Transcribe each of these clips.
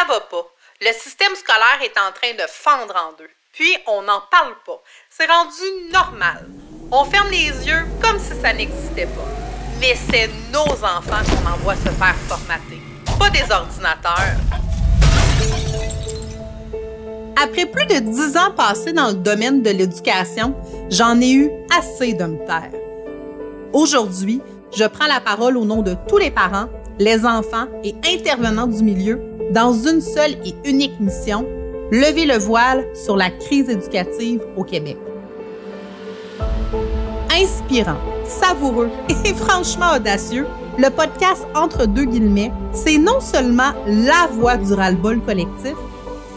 Ça va pas. Le système scolaire est en train de fendre en deux. Puis, on n'en parle pas. C'est rendu normal. On ferme les yeux comme si ça n'existait pas. Mais c'est nos enfants qu'on envoie se faire formater, pas des ordinateurs. Après plus de dix ans passés dans le domaine de l'éducation, j'en ai eu assez de me taire. Aujourd'hui, je prends la parole au nom de tous les parents, les enfants et intervenants du milieu dans une seule et unique mission, lever le voile sur la crise éducative au Québec. Inspirant, savoureux et franchement audacieux, le podcast Entre deux guillemets, c'est non seulement la voix du ras-le-bol collectif,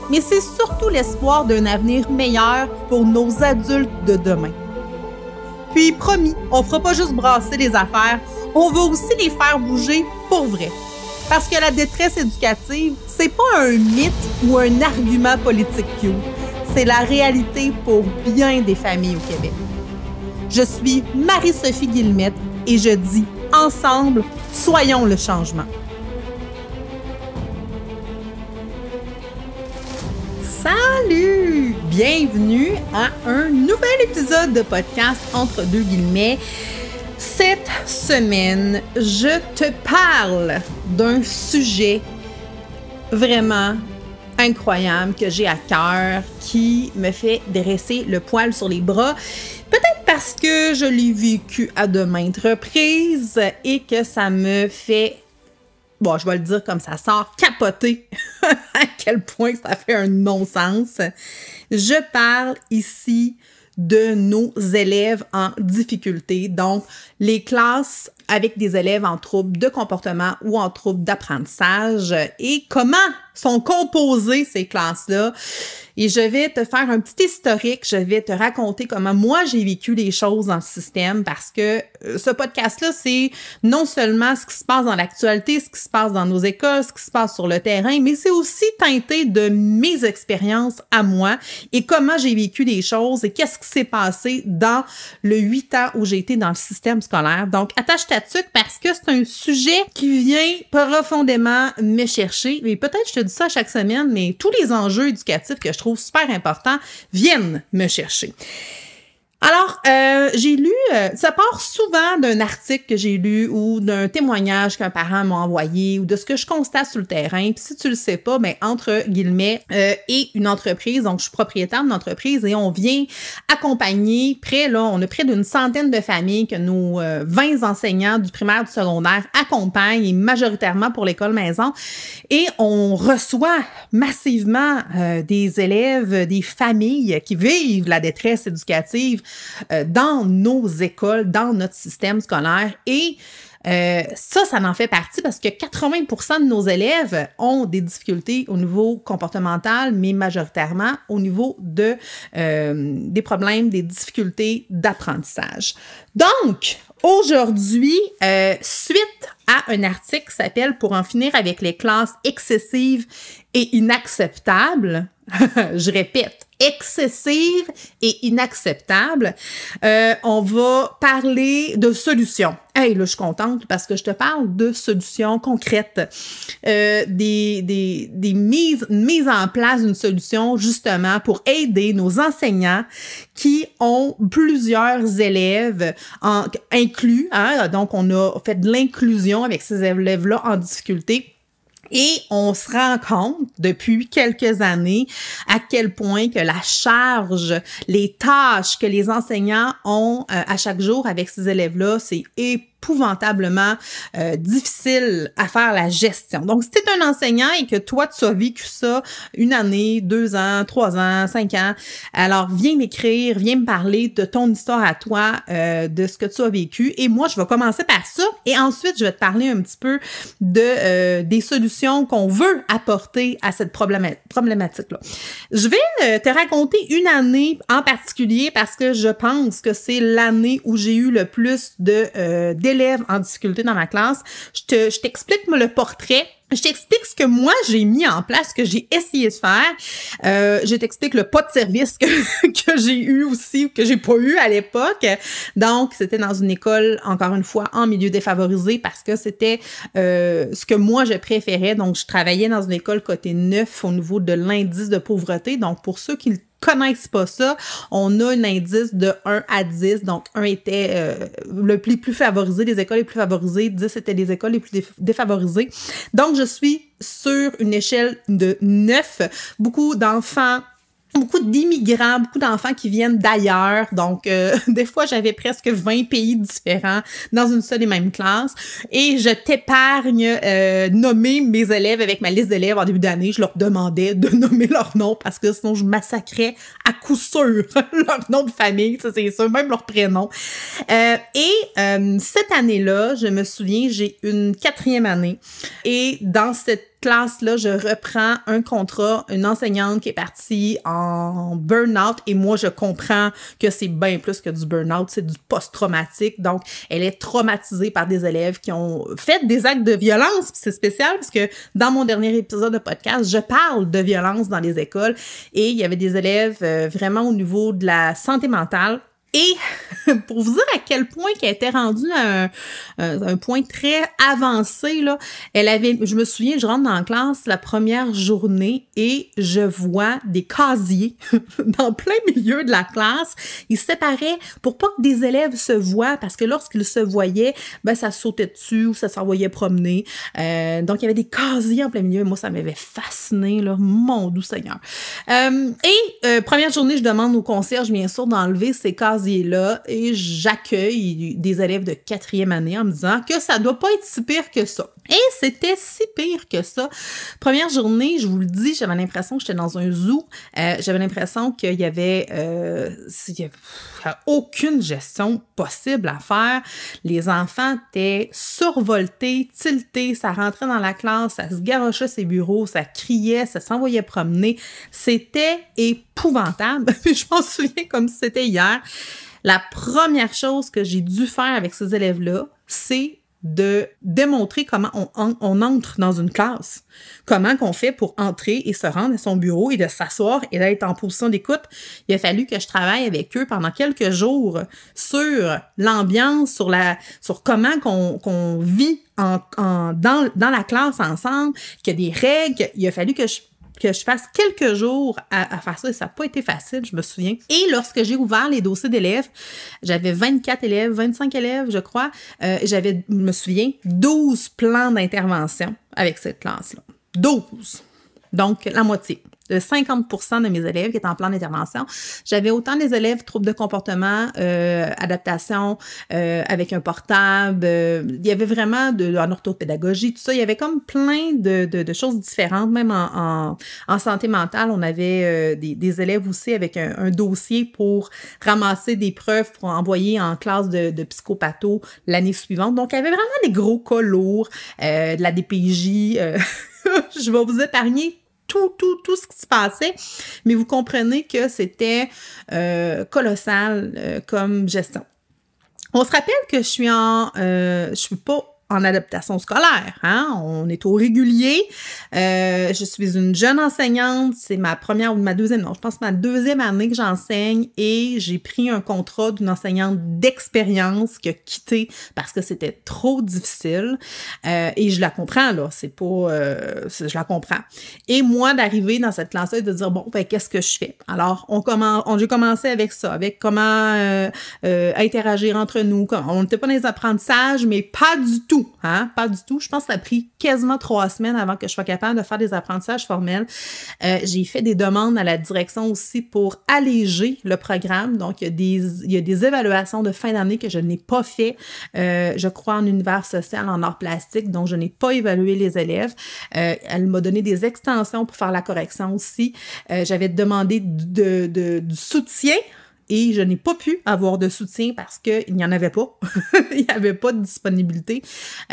mais c'est surtout l'espoir d'un avenir meilleur pour nos adultes de demain. Puis promis, on fera pas juste brasser les affaires, on va aussi les faire bouger pour vrai. Parce que la détresse éducative, c'est pas un mythe ou un argument politique cute. C'est la réalité pour bien des familles au Québec. Je suis Marie-Sophie Guillemette et je dis ensemble, soyons le changement. Salut! Bienvenue à un nouvel épisode de podcast Entre deux guillemets. Cette semaine, je te parle d'un sujet vraiment incroyable que j'ai à cœur, qui me fait dresser le poil sur les bras. Peut-être parce que je l'ai vécu à de maintes reprises et que ça me fait bon, je vais le dire comme ça sort, capoter à quel point ça fait un non-sens. Je parle ici de nos élèves en difficulté, donc les classes avec des élèves en trouble de comportement ou en trouble d'apprentissage et comment sont composées ces classes-là? Et je vais te faire un petit historique, je vais te raconter comment moi j'ai vécu les choses dans le système parce que euh, ce podcast-là, c'est non seulement ce qui se passe dans l'actualité, ce qui se passe dans nos écoles, ce qui se passe sur le terrain, mais c'est aussi teinté de mes expériences à moi et comment j'ai vécu les choses et qu'est-ce qui s'est passé dans le huit ans où j'ai été dans le système scolaire. Donc, attache parce que c'est un sujet qui vient profondément me chercher. Et peut-être je te dis ça chaque semaine, mais tous les enjeux éducatifs que je trouve super importants viennent me chercher. Alors, euh, j'ai lu, euh, ça part souvent d'un article que j'ai lu ou d'un témoignage qu'un parent m'a envoyé ou de ce que je constate sur le terrain. Puis si tu le sais pas, mais ben, entre guillemets, euh, et une entreprise, donc je suis propriétaire d'une entreprise et on vient accompagner près, là, on a près d'une centaine de familles que nos 20 enseignants du primaire, du secondaire accompagnent et majoritairement pour l'école maison. Et on reçoit massivement des élèves, des familles qui vivent la détresse éducative euh, dans nos écoles, dans notre système scolaire. Et euh, ça, ça en fait partie parce que 80% de nos élèves ont des difficultés au niveau comportemental, mais majoritairement au niveau de, euh, des problèmes, des difficultés d'apprentissage. Donc, aujourd'hui, suite à un article qui s'appelle Pour en finir avec les classes excessives et inacceptables, je répète, excessive et inacceptable, euh, on va parler de solutions. Hey, là, je suis contente parce que je te parle de solutions concrètes, euh, des, des, des mises, mise en place d'une solution justement pour aider nos enseignants qui ont plusieurs élèves en, inclus. Hein, donc, on a fait de l'inclusion avec ces élèves-là en difficulté et on se rend compte depuis quelques années à quel point que la charge, les tâches que les enseignants ont euh, à chaque jour avec ces élèves-là, c'est épouvantablement euh, difficile à faire la gestion. Donc, si tu es un enseignant et que toi, tu as vécu ça une année, deux ans, trois ans, cinq ans, alors viens m'écrire, viens me parler de ton histoire à toi, euh, de ce que tu as vécu. Et moi, je vais commencer par ça et ensuite, je vais te parler un petit peu de euh, des solutions qu'on veut apporter à cette problématique-là. Je vais te raconter une année en particulier parce que je pense que c'est l'année où j'ai eu le plus de d'élèves en difficulté dans ma classe. Je t'explique le portrait je t'explique ce que moi j'ai mis en place, ce que j'ai essayé de faire. Euh, je t'explique le pas de service que, que j'ai eu aussi ou que j'ai pas eu à l'époque. Donc, c'était dans une école, encore une fois, en milieu défavorisé parce que c'était euh, ce que moi je préférais. Donc, je travaillais dans une école côté neuf au niveau de l'indice de pauvreté. Donc, pour ceux qui connaissent pas ça, on a un indice de 1 à 10. Donc, 1 était euh, le plus, favorisé, les écoles les plus favorisées, 10 étaient les écoles les plus défavorisées. Donc, je suis sur une échelle de 9. Beaucoup d'enfants beaucoup d'immigrants, beaucoup d'enfants qui viennent d'ailleurs. Donc, euh, des fois, j'avais presque 20 pays différents dans une seule et même classe. Et je t'épargne euh, nommer mes élèves avec ma liste d'élèves en début d'année. Je leur demandais de nommer leur nom parce que sinon, je massacrais à coup sûr leur nom de famille, ça c'est sûr, même leur prénom. Euh, et euh, cette année-là, je me souviens, j'ai une quatrième année. Et dans cette classe-là, je reprends un contrat, une enseignante qui est partie en burn-out et moi, je comprends que c'est bien plus que du burn-out, c'est du post-traumatique. Donc, elle est traumatisée par des élèves qui ont fait des actes de violence. C'est spécial parce que dans mon dernier épisode de podcast, je parle de violence dans les écoles et il y avait des élèves euh, vraiment au niveau de la santé mentale et pour vous dire à quel point qu'elle était rendue à un, point très avancé, là, elle avait, je me souviens, je rentre dans la classe la première journée et je vois des casiers dans plein milieu de la classe. Ils se séparaient pour pas que des élèves se voient parce que lorsqu'ils se voyaient, ben, ça sautait dessus ou ça s'envoyait promener. Euh, donc, il y avait des casiers en plein milieu. Moi, ça m'avait fasciné, mon doux Seigneur. Euh, et euh, première journée, je demande au concierge, bien sûr, d'enlever ces casiers là et j'accueille des élèves de quatrième année en me disant que ça doit pas être si pire que ça. Et c'était si pire que ça. Première journée, je vous le dis, j'avais l'impression que j'étais dans un zoo. Euh, j'avais l'impression qu'il y avait, euh, aucune gestion possible à faire. Les enfants étaient survoltés, tiltés, ça rentrait dans la classe, ça se garochait ses bureaux, ça criait, ça s'envoyait promener. C'était épouvantable. je m'en souviens comme si c'était hier. La première chose que j'ai dû faire avec ces élèves-là, c'est de démontrer comment on, entre dans une classe, comment qu'on fait pour entrer et se rendre à son bureau et de s'asseoir et d'être en position d'écoute. Il a fallu que je travaille avec eux pendant quelques jours sur l'ambiance, sur la, sur comment qu'on qu'on vit en, en, dans, dans la classe ensemble, qu'il y a des règles. Il a fallu que je que je fasse quelques jours à, faire ça et ça n'a pas été facile, je me souviens. Et lorsque j'ai ouvert les dossiers d'élèves, j'avais 24 élèves, 25 élèves, je crois. Euh, j'avais, je me souviens, 12 plans d'intervention avec cette classe-là. 12. Donc, la moitié de 50% de mes élèves qui étaient en plan d'intervention. J'avais autant des élèves troubles de comportement, euh, adaptation euh, avec un portable. Euh, il y avait vraiment de, en orthopédagogie, tout ça. Il y avait comme plein de, de, de choses différentes, même en, en, santé mentale. On avait euh, des, des, élèves aussi avec un, un, dossier pour ramasser des preuves pour envoyer en classe de, de psychopatho l'année suivante. Donc, il y avait vraiment des gros cas lourds, de la DPJ. je vais vous épargner tout, tout, tout ce qui se passait. Mais vous comprenez que c'était euh, colossal euh, comme gestion. On se rappelle que je suis en, euh, je suis pas en adaptation scolaire. Hein? On est au régulier. Euh, je suis une jeune enseignante. C'est ma première ou ma deuxième, non, je pense ma deuxième année que j'enseigne et j'ai pris un contrat d'une enseignante d'expérience qui a quitté parce que c'était trop difficile. Euh, et je la comprends, là. C'est pas... Euh, je la comprends. Et moi, d'arriver dans cette classe-là et de dire, bon, ben, qu'est-ce que je fais? Alors, on commence, on, j'ai commencé avec ça, avec comment interagir entre nous. On n'était pas dans les apprentissages, mais pas du tout hein? Pas du tout. Je pense que ça a pris quasiment trois semaines avant que je sois capable de faire des apprentissages formels. Euh, j'ai fait des demandes à la direction aussi pour alléger le programme. Donc, il y a des, évaluations de fin d'année que je n'ai pas fait. Euh, je crois en univers social, en art plastique, donc je n'ai pas évalué les élèves. Euh, elle m'a donné des extensions pour faire la correction aussi. J'avais demandé de, de, du soutien et je n'ai pas pu avoir de soutien parce qu'il n'y en avait pas. Il n'y avait pas de disponibilité.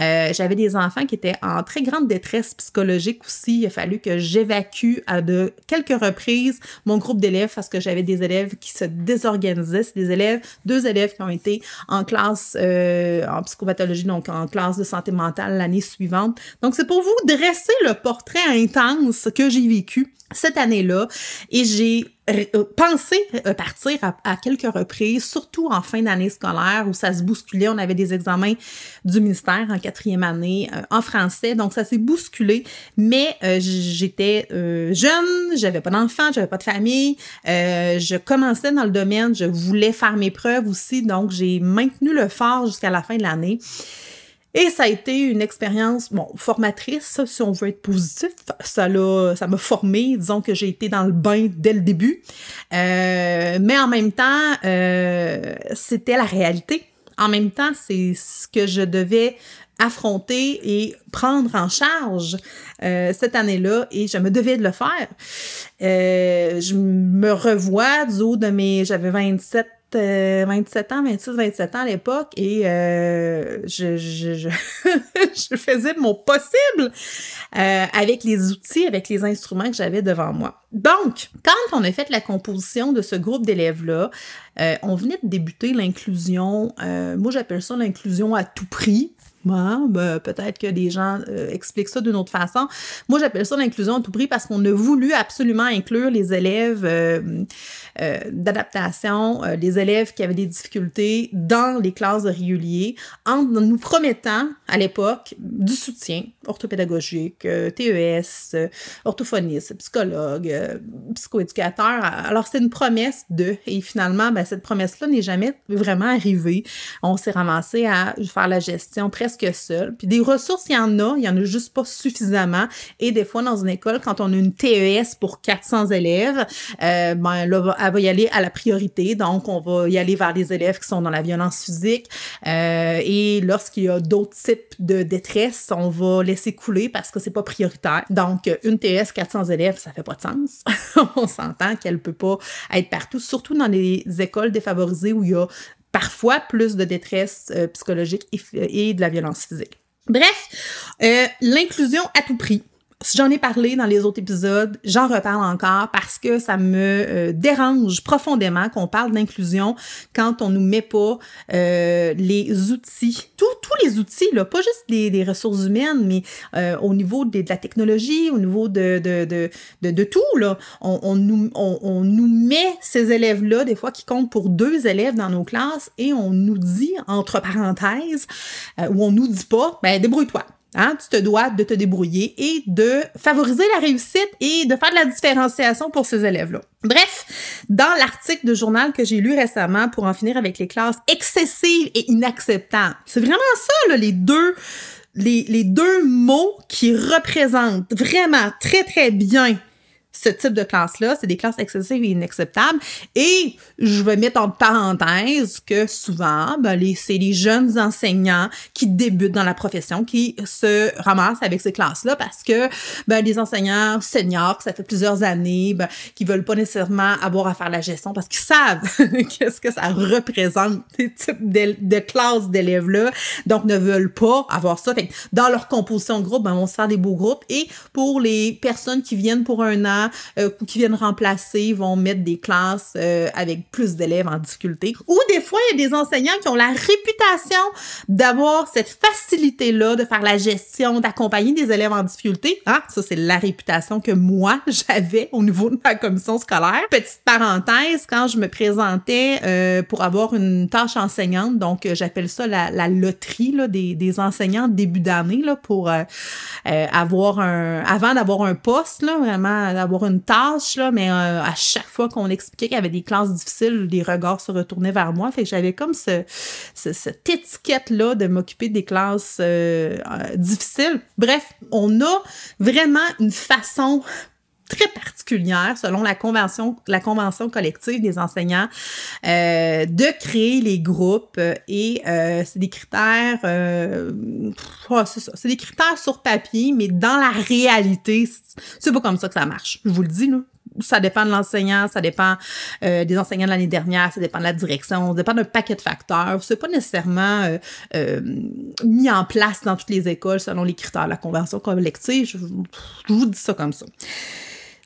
Euh, j'avais des enfants qui étaient en très grande détresse psychologique aussi. Il a fallu que j'évacue à de quelques reprises mon groupe d'élèves parce que j'avais des élèves qui se désorganisaient. C'est des élèves, deux élèves qui ont été en classe euh, en psychopathologie, donc en classe de santé mentale l'année suivante. Donc, c'est pour vous dresser le portrait intense que j'ai vécu cette année-là et j'ai pensé euh, partir à, quelques reprises, surtout en fin d'année scolaire où ça se bousculait. On avait des examens du ministère en quatrième année euh, en français, donc ça s'est bousculé. Mais j'étais jeune, j'avais pas d'enfants, j'avais pas de famille, je commençais dans le domaine, je voulais faire mes preuves aussi, donc j'ai maintenu le fort jusqu'à la fin de l'année. Et ça a été une expérience, bon, formatrice, si on veut être positif. Ça l'a, ça m'a formé. Disons que j'ai été dans le bain dès le début. Euh, mais en même temps, euh, c'était la réalité. En même temps, c'est ce que je devais affronter et prendre en charge euh, cette année-là et je me devais de le faire. je me revois du haut de mes... J'avais 27 27 euh, ans, 26, 27 ans à l'époque et euh, je, faisais mon possible euh, avec les outils, avec les instruments que j'avais devant moi. Donc, quand on a fait la composition de ce groupe d'élèves-là, on venait de débuter l'inclusion, moi j'appelle ça l'inclusion à tout prix. Ouais, ben, peut-être que des gens euh, expliquent ça d'une autre façon. Moi, j'appelle ça l'inclusion à tout prix parce qu'on a voulu absolument inclure les élèves euh, euh, d'adaptation, les élèves qui avaient des difficultés dans les classes de réguliers, en nous promettant à l'époque du soutien orthopédagogique, TES, orthophoniste, psychologue, psychoéducateur. Alors, c'est une promesse de, et finalement, ben, cette promesse-là n'est jamais vraiment arrivée. On s'est ramassé à faire la gestion très que seul. Puis des ressources, il y en a, il y en a juste pas suffisamment. Et des fois, dans une école, quand on a une TES pour 400 élèves, euh, ben là, elle va y aller à la priorité. Donc, on va y aller vers les élèves qui sont dans la violence physique. Euh, et lorsqu'il y a d'autres types de détresse, on va laisser couler parce que c'est pas prioritaire. Donc, une TES 400 élèves, ça fait pas de sens. on s'entend qu'elle peut pas être partout, surtout dans les écoles défavorisées où il y a parfois plus de détresse euh, psychologique et, de la violence physique. Bref, euh, l'inclusion à tout prix. J'en ai parlé dans les autres épisodes, j'en reparle encore parce que ça me euh, dérange profondément qu'on parle d'inclusion quand on nous met pas euh, les outils, tous les outils, là, pas juste les, ressources humaines, mais euh, au niveau de, la technologie, au niveau de, de, de, de, tout, là, on, on nous, on, nous met ces élèves-là, des fois qui comptent pour deux élèves dans nos classes, et on nous dit, entre parenthèses, ou on nous dit pas, ben débrouille-toi Hein, tu te dois de te débrouiller et de favoriser la réussite et de faire de la différenciation pour ces élèves-là. Bref, dans l'article de journal que j'ai lu récemment pour en finir avec les classes excessives et inacceptables, c'est vraiment ça, là, les deux, les, les deux mots qui représentent vraiment très, très bien ce type de classe-là, c'est des classes excessives et inacceptables. Et je vais mettre en parenthèse que souvent, ben, les, c'est les jeunes enseignants qui débutent dans la profession qui se ramassent avec ces classes-là parce que ben, les enseignants seniors, ça fait plusieurs années, ben, qui veulent pas nécessairement avoir à faire la gestion parce qu'ils savent qu'est-ce que ça représente, ces types de, classes d'élèves-là, donc ne veulent pas avoir ça. Fait dans leur composition de groupe, ben, on se fait des beaux groupes. Et pour les personnes qui viennent pour un an, euh, qui viennent remplacer vont mettre des classes euh, avec plus d'élèves en difficulté. Ou des fois, il y a des enseignants qui ont la réputation d'avoir cette facilité-là de faire la gestion, d'accompagner des élèves en difficulté. Ah, ça, c'est la réputation que moi, j'avais au niveau de ma commission scolaire. Petite parenthèse, quand je me présentais euh, pour avoir une tâche enseignante, donc j'appelle ça la, loterie des enseignants début d'année là, pour avoir un... Avant d'avoir un poste, là, vraiment avoir une tâche, là, mais euh, à chaque fois qu'on expliquait qu'il y avait des classes difficiles, les regards se retournaient vers moi. Fait que j'avais comme ce, cette étiquette-là de m'occuper des classes euh, euh, difficiles. Bref, on a vraiment une façon très particulière selon la convention la convention collective des enseignants euh, de créer les groupes et euh, c'est des critères euh, c'est ça c'est des critères sur papier mais dans la réalité c'est pas comme ça que ça marche je vous le dis là ça dépend de l'enseignant, ça dépend euh, des enseignants de l'année dernière, ça dépend de la direction, ça dépend d'un paquet de facteurs. C'est pas nécessairement euh, euh, mis en place dans toutes les écoles selon les critères de la convention collective. Je, je vous dis ça comme ça.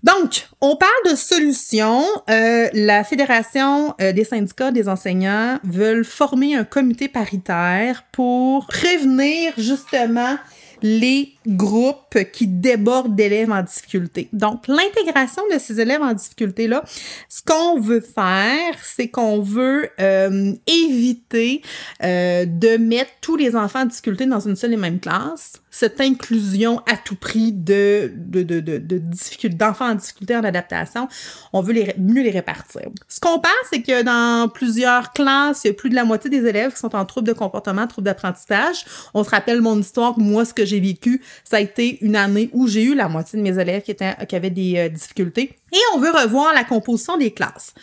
Donc, on parle de solutions. Euh, la Fédération euh, des syndicats des enseignants veulent former un comité paritaire pour prévenir justement les groupes qui débordent d'élèves en difficulté. Donc, l'intégration de ces élèves en difficulté-là, ce qu'on veut faire, c'est qu'on veut euh, éviter euh, de mettre tous les enfants en difficulté dans une seule et même classe. Cette inclusion à tout prix de, de, de, de, d'enfants en difficulté en adaptation, on veut les, mieux les répartir. Ce qu'on pense, c'est que dans plusieurs classes, il y a plus de la moitié des élèves qui sont en trouble de comportement, trouble d'apprentissage. On se rappelle mon histoire, moi, ce que j'ai vécu ça a été une année où j'ai eu la moitié de mes élèves qui, qui avaient des euh, difficultés. Et on veut revoir la composition des classes.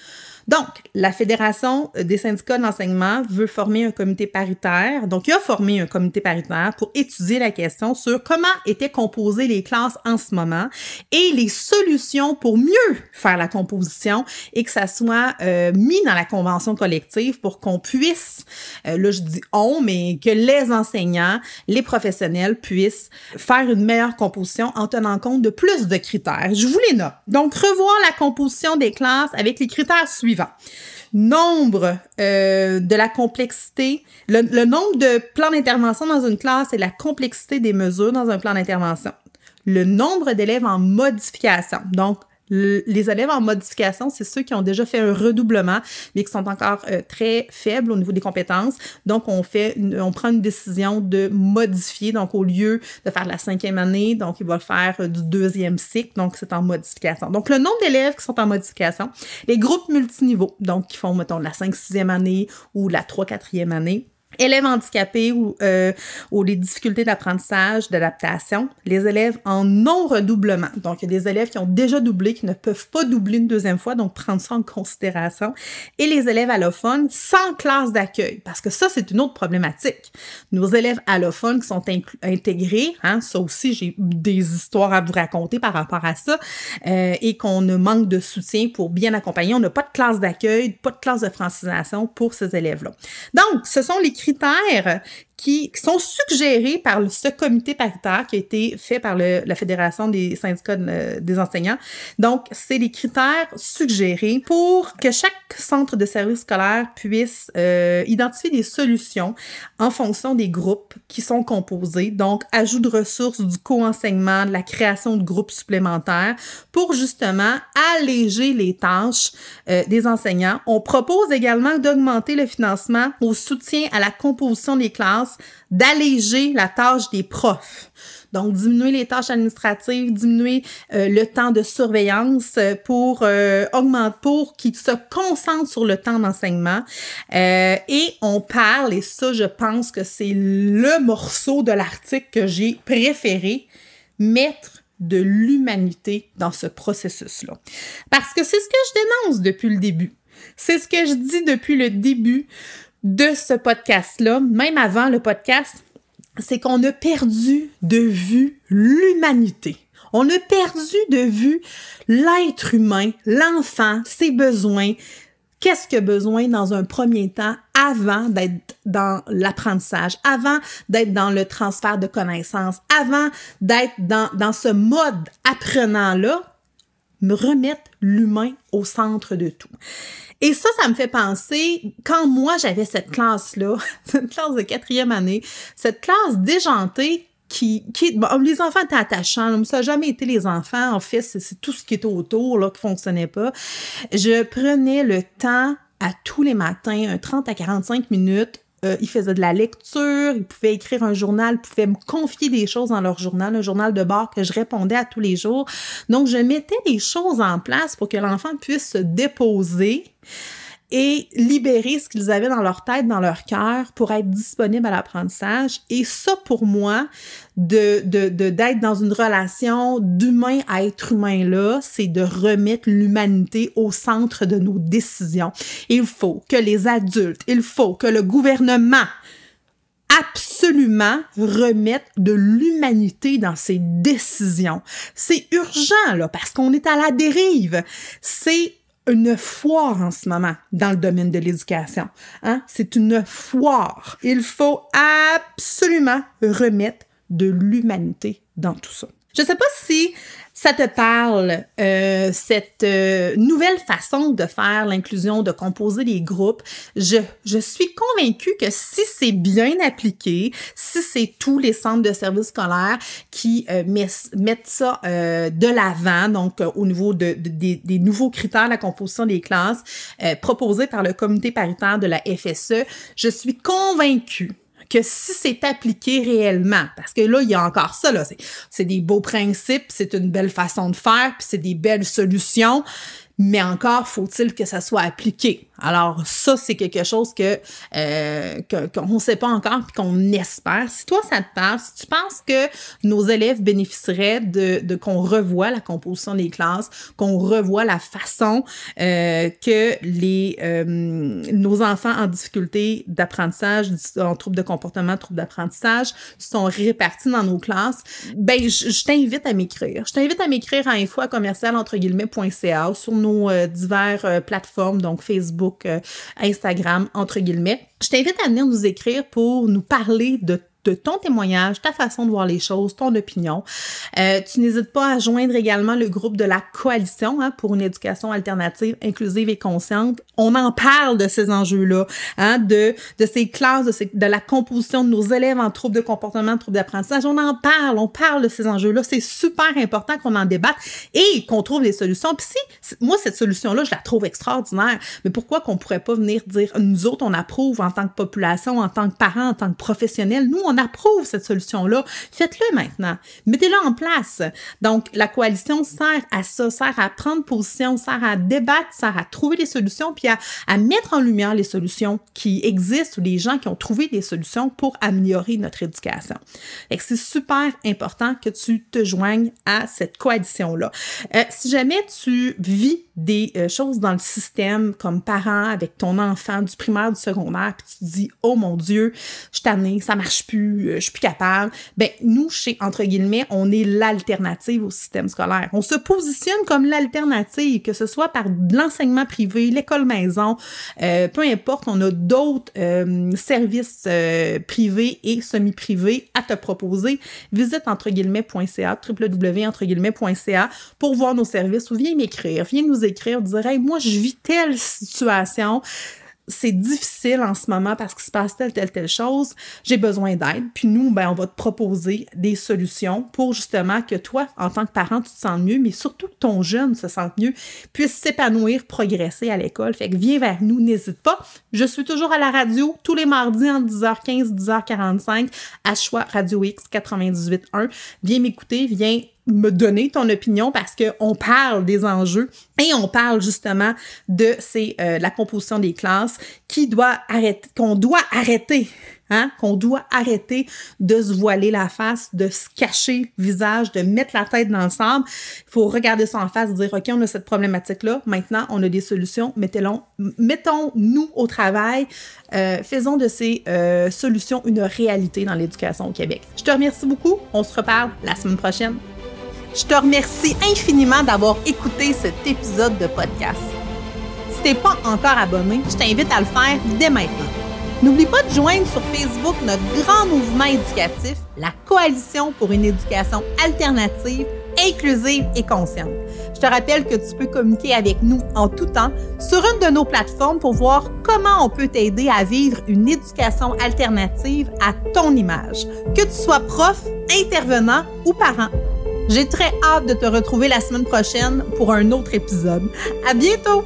Donc, la Fédération des syndicats d'enseignement veut former un comité paritaire. Donc, il a formé un comité paritaire pour étudier la question sur comment étaient composées les classes en ce moment et les solutions pour mieux faire la composition et que ça soit euh, mis dans la convention collective pour qu'on puisse, euh, là je dis on, mais que les enseignants, les professionnels puissent faire une meilleure composition en tenant compte de plus de critères. Je vous les note. Donc, revoir la composition des classes avec les critères suivants Nombre euh, de la complexité, le, le nombre de plans d'intervention dans une classe et la complexité des mesures dans un plan d'intervention. Le nombre d'élèves en modification, donc les élèves en modification, c'est ceux qui ont déjà fait un redoublement, mais qui sont encore euh, très faibles au niveau des compétences. Donc, on fait, on prend une décision de modifier. Donc, au lieu de faire la cinquième année, donc il va faire euh, du deuxième cycle. Donc, c'est en modification. Donc, le nombre d'élèves qui sont en modification, les groupes multiniveaux, donc qui font, mettons, la 5 6 année ou la 3-4e année, élèves handicapés ou, euh, ou les difficultés d'apprentissage, d'adaptation, les élèves en non-redoublement. Donc, il y a des élèves qui ont déjà doublé, qui ne peuvent pas doubler une deuxième fois, donc prendre ça en considération. Et les élèves allophones sans classe d'accueil, parce que ça, c'est une autre problématique. Nos élèves allophones qui sont intégrés, hein, ça aussi, j'ai des histoires à vous raconter par rapport à ça, euh, et qu'on ne manque de soutien pour bien accompagner. On n'a pas de classe d'accueil, pas de classe de francisation pour ces élèves-là. Donc, ce sont les critères qui, sont suggérés par ce comité paritaire qui a été fait par la Fédération des syndicats des enseignants. Donc, c'est les critères suggérés pour que chaque centre de service scolaire puisse euh, identifier des solutions en fonction des groupes qui sont composés. Donc, ajout de ressources, du co-enseignement, de la création de groupes supplémentaires pour justement alléger les tâches euh, des enseignants. On propose également d'augmenter le financement au soutien à la composition des classes d'alléger la tâche des profs. Donc, diminuer les tâches administratives, diminuer euh, le temps de surveillance pour euh, augmenter, pour qu'ils se concentrent sur le temps d'enseignement. Euh, et on parle, et ça, je pense que c'est le morceau de l'article que j'ai préféré, mettre de l'humanité dans ce processus-là. Parce que c'est ce que je dénonce depuis le début. C'est ce que je dis depuis le début de ce podcast-là, même avant le podcast, c'est qu'on a perdu de vue l'humanité. On a perdu de vue l'être humain, l'enfant, ses besoins. Qu'est-ce a besoin dans un premier temps avant d'être dans l'apprentissage, avant d'être dans le transfert de connaissances, avant d'être dans, dans ce mode apprenant-là, me remettre l'humain au centre de tout. Et ça, ça me fait penser, quand moi j'avais cette classe-là, cette classe de quatrième année, cette classe déjantée qui, qui bon, les enfants étaient attachants, ça n'a jamais été les enfants, en fait, c'est tout ce qui était autour là, qui fonctionnait pas. Je prenais le temps à tous les matins, un 30 à 45 minutes, euh, ils faisaient de la lecture, ils pouvaient écrire un journal, ils pouvaient me confier des choses dans leur journal, un journal de bord que je répondais à tous les jours. Donc, je mettais des choses en place pour que l'enfant puisse se déposer et libérer ce qu'ils avaient dans leur tête, dans leur cœur pour être disponible à l'apprentissage. Et ça, pour moi, de, de, d'être dans une relation d'humain à être humain là, c'est de remettre l'humanité au centre de nos décisions. Il faut que les adultes, il faut que le gouvernement absolument remettre de l'humanité dans ses décisions. C'est urgent, là, parce qu'on est à la dérive. C'est une foire en ce moment dans le domaine de l'éducation. Hein? C'est une foire. Il faut absolument remettre de l'humanité dans tout ça. Je sais pas si ça te parle, euh, cette euh, nouvelle façon de faire l'inclusion, de composer des groupes. Je, je suis convaincue que si c'est bien appliqué, si c'est tous les centres de services scolaires qui euh, mettent ça de l'avant, donc au niveau de, des, des, nouveaux critères de la composition des classes proposés par le comité paritaire de la FSE, je suis convaincue que si c'est appliqué réellement, parce que là, il y a encore ça, là, c'est des beaux principes, c'est une belle façon de faire, puis c'est des belles solutions, mais encore faut-il que ça soit appliqué. Alors ça, c'est quelque chose que euh, qu'on ne sait pas encore puis qu'on espère. Si toi, ça te parle, si tu penses que nos élèves bénéficieraient de, de qu'on revoie la composition des classes, qu'on revoie la façon euh, que les euh, nos enfants en difficulté d'apprentissage, en troubles de comportement, troubles d'apprentissage, sont répartis dans nos classes, ben je, t'invite à m'écrire. Je t'invite à m'écrire à info commercial entre guillemets.ca sur nos euh, divers euh, plateformes, donc Facebook, euh, Instagram, entre guillemets. Je t'invite à venir nous écrire pour nous parler de de ton témoignage, ta façon de voir les choses, ton opinion. Euh, tu n'hésites pas à joindre également le groupe de la coalition hein, pour une éducation alternative, inclusive et consciente. On en parle de ces enjeux-là, hein, de, de ces classes, de, de la composition de nos élèves en troubles de comportement, troubles d'apprentissage. On en parle, on parle de ces enjeux-là. C'est super important qu'on en débatte et qu'on trouve des solutions. Puis si, moi, cette solution-là, je la trouve extraordinaire, mais pourquoi qu'on pourrait pas venir dire, nous autres, on approuve en tant que population, en tant que parents, en tant que professionnels, nous, on approuve cette solution-là. Faites-le maintenant. Mettez-la en place. Donc, la coalition sert à ça, sert à prendre position, sert à débattre, sert à trouver des solutions, puis à, mettre en lumière les solutions qui existent ou les gens qui ont trouvé des solutions pour améliorer notre éducation. C'est super important que tu te joignes à cette coalition-là. Euh, si jamais tu vis des euh, choses dans le système comme parent avec ton enfant du primaire, du secondaire, puis tu te dis, oh mon Dieu, je suis tannée, ça marche plus, euh, je suis plus capable. Ben, nous, chez, entre guillemets, on est l'alternative au système scolaire. On se positionne comme l'alternative, que ce soit par l'enseignement privé, l'école maison, euh, peu importe, on a d'autres euh, services privés et semi-privés à te proposer. Visite entre guillemets.ca, www.entre pour voir nos services ou viens m'écrire, viens nous dire, hey, moi, je vis telle situation c'est difficile en ce moment parce qu'il se passe telle, telle, telle chose, j'ai besoin d'aide. Puis nous, ben, on va te proposer des solutions pour justement que toi, en tant que parent, tu te sentes mieux, mais surtout que ton jeune se sente mieux, puisse s'épanouir, progresser à l'école. Fait que viens vers nous, n'hésite pas. Je suis toujours à la radio tous les mardis entre 10h15, 10h45 à choix Radio X 98.1. Viens m'écouter, viens me donner ton opinion parce qu'on parle des enjeux et on parle justement de euh, la composition des classes qui doit arrêter, qu'on doit arrêter Hein? qu'on doit arrêter de se voiler la face, de se cacher le visage, de mettre la tête dans le sable. Il faut regarder ça en face, dire, OK, on a cette problématique-là, maintenant, on a des solutions, mettons-nous au travail, euh, faisons de ces euh, solutions une réalité dans l'éducation au Québec. Je te remercie beaucoup, on se reparle la semaine prochaine. Je te remercie infiniment d'avoir écouté cet épisode de podcast. Si t'es pas encore abonné, je t'invite à le faire dès maintenant. N'oublie pas de joindre sur Facebook notre grand mouvement éducatif, la Coalition pour une éducation alternative, inclusive et consciente. Je te rappelle que tu peux communiquer avec nous en tout temps sur une de nos plateformes pour voir comment on peut t'aider à vivre une éducation alternative à ton image, que tu sois prof, intervenant ou parent. J'ai très hâte de te retrouver la semaine prochaine pour un autre épisode. À bientôt!